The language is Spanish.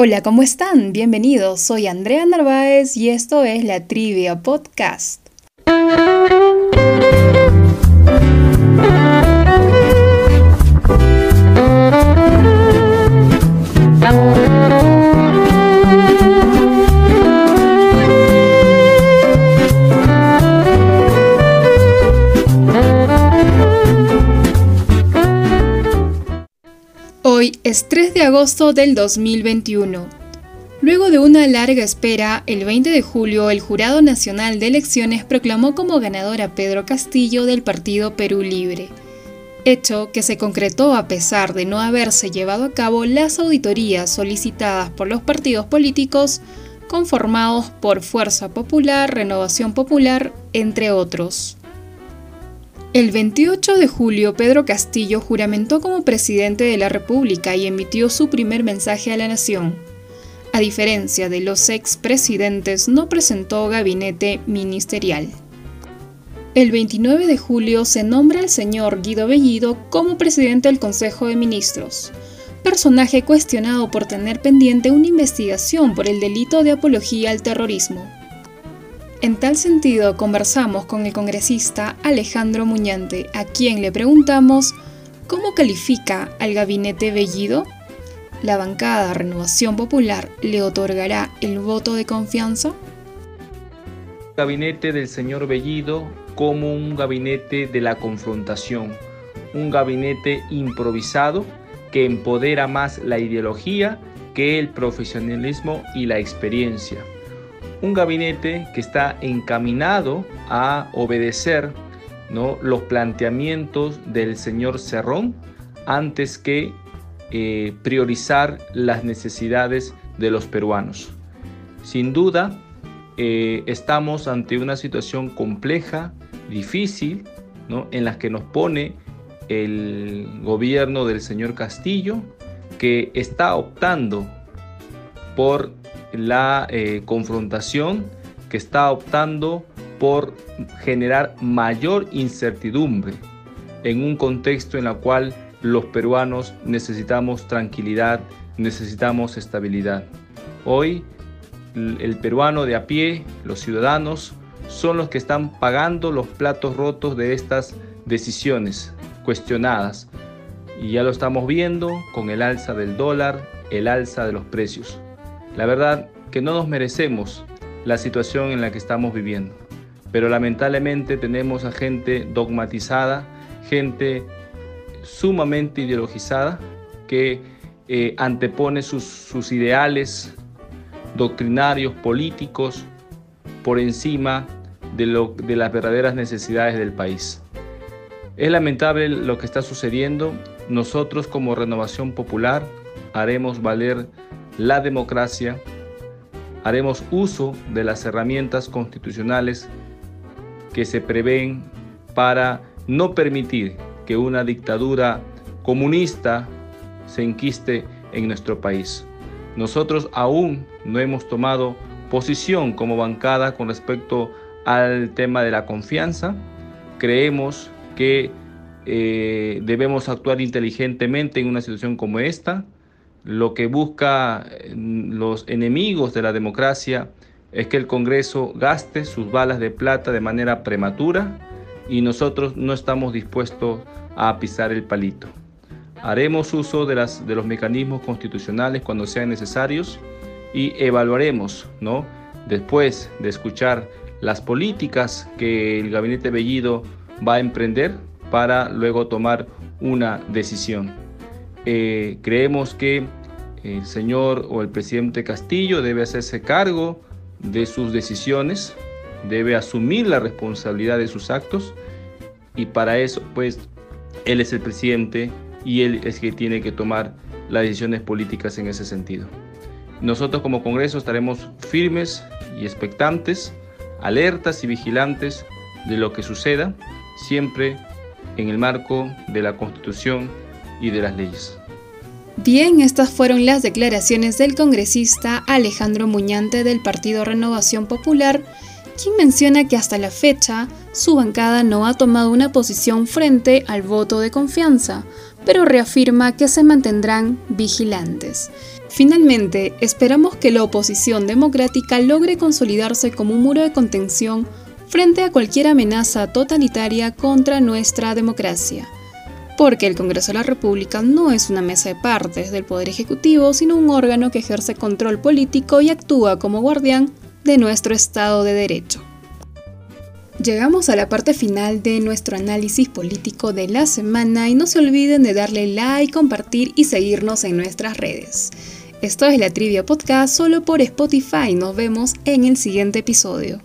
Hola, ¿cómo están? Bienvenidos. Soy Andrea Narváez y esto es la Trivia Podcast. Es 3 de agosto del 2021. Luego de una larga espera, el 20 de julio el Jurado Nacional de Elecciones proclamó como ganador a Pedro Castillo del Partido Perú Libre, hecho que se concretó a pesar de no haberse llevado a cabo las auditorías solicitadas por los partidos políticos conformados por Fuerza Popular, Renovación Popular, entre otros. El 28 de julio, Pedro Castillo juramentó como presidente de la República y emitió su primer mensaje a la nación. A diferencia de los expresidentes, no presentó gabinete ministerial. El 29 de julio se nombra al señor Guido Bellido como presidente del Consejo de Ministros, personaje cuestionado por tener pendiente una investigación por el delito de apología al terrorismo. En tal sentido, conversamos con el congresista Alejandro Muñante, a quien le preguntamos cómo califica al gabinete Bellido. ¿La bancada Renovación Popular le otorgará el voto de confianza? Gabinete del señor Bellido como un gabinete de la confrontación, un gabinete improvisado que empodera más la ideología que el profesionalismo y la experiencia un gabinete que está encaminado a obedecer ¿no? los planteamientos del señor Cerrón antes que eh, priorizar las necesidades de los peruanos. Sin duda, eh, estamos ante una situación compleja, difícil, ¿no? en la que nos pone el gobierno del señor Castillo, que está optando por la eh, confrontación que está optando por generar mayor incertidumbre en un contexto en el cual los peruanos necesitamos tranquilidad, necesitamos estabilidad. Hoy el peruano de a pie, los ciudadanos, son los que están pagando los platos rotos de estas decisiones cuestionadas. Y ya lo estamos viendo con el alza del dólar, el alza de los precios. La verdad que no nos merecemos la situación en la que estamos viviendo, pero lamentablemente tenemos a gente dogmatizada, gente sumamente ideologizada que eh, antepone sus, ideales doctrinarios, políticos, por encima de, de las verdaderas necesidades del país. Es lamentable lo que está sucediendo. Nosotros como Renovación Popular haremos valer la democracia, haremos uso de las herramientas constitucionales que se prevén para no permitir que una dictadura comunista se enquiste en nuestro país. Nosotros aún no hemos tomado posición como bancada con respecto al tema de la confianza. Creemos que eh, debemos actuar inteligentemente en una situación como esta lo que busca eh, los enemigos de la democracia es que el Congreso gaste sus balas de plata de manera prematura y nosotros no estamos dispuestos a pisar el palito. Haremos uso de, los mecanismos constitucionales cuando sean necesarios y evaluaremos, ¿no? después de escuchar las políticas que el gabinete Bellido va a emprender para luego tomar una decisión. Eh, creemos que el señor o el presidente Castillo debe hacerse cargo de sus decisiones, debe asumir la responsabilidad de sus actos y para eso pues él es el presidente y él es que tiene que tomar las decisiones políticas en ese sentido. Nosotros como Congreso estaremos firmes y expectantes, alertas y vigilantes de lo que suceda, siempre en el marco de la Constitución y de las leyes. Bien, estas fueron las declaraciones del congresista Alejandro Muñante del Partido Renovación Popular, quien menciona que hasta la fecha su bancada no ha tomado una posición frente al voto de confianza, pero reafirma que se mantendrán vigilantes. Finalmente, esperamos que la oposición democrática logre consolidarse como un muro de contención frente a cualquier amenaza totalitaria contra nuestra democracia. Porque el Congreso de la República no es una mesa de partes del Poder Ejecutivo, sino un órgano que ejerce control político y actúa como guardián de nuestro Estado de Derecho. Llegamos a la parte final de nuestro análisis político de la semana y no se olviden de darle like, compartir y seguirnos en nuestras redes. Esto es la Trivia Podcast solo por Spotify. Nos vemos en el siguiente episodio.